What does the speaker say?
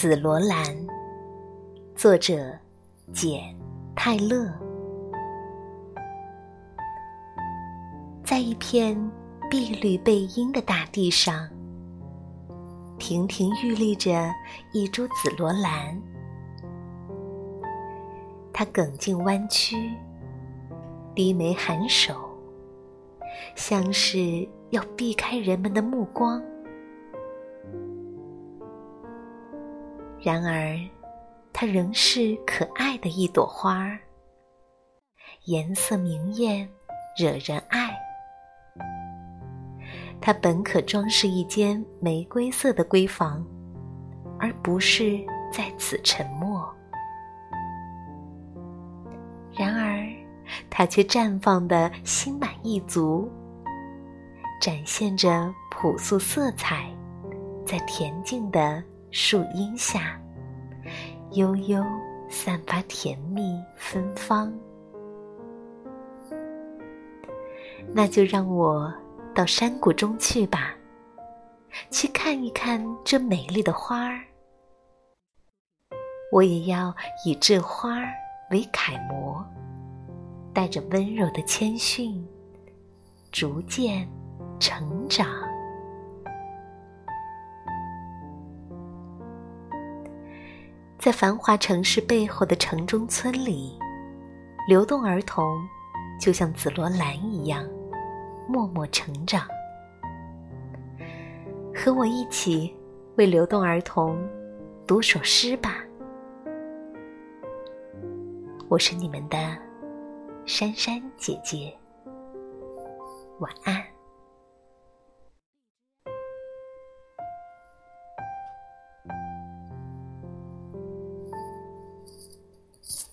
紫罗兰，作者简·泰勒。在一片碧绿背阴的大地上，亭亭玉立着一株紫罗兰。它梗茎弯曲，低眉含首，像是要避开人们的目光。然而，它仍是可爱的一朵花儿，颜色明艳，惹人爱。它本可装饰一间玫瑰色的闺房，而不是在此沉默。然而，它却绽放的心满意足，展现着朴素色彩，在恬静的。树荫下，悠悠散发甜蜜芬芳。那就让我到山谷中去吧，去看一看这美丽的花儿。我也要以这花儿为楷模，带着温柔的谦逊，逐渐成长。在繁华城市背后的城中村里，流动儿童就像紫罗兰一样，默默成长。和我一起为流动儿童读首诗吧。我是你们的珊珊姐姐，晚安。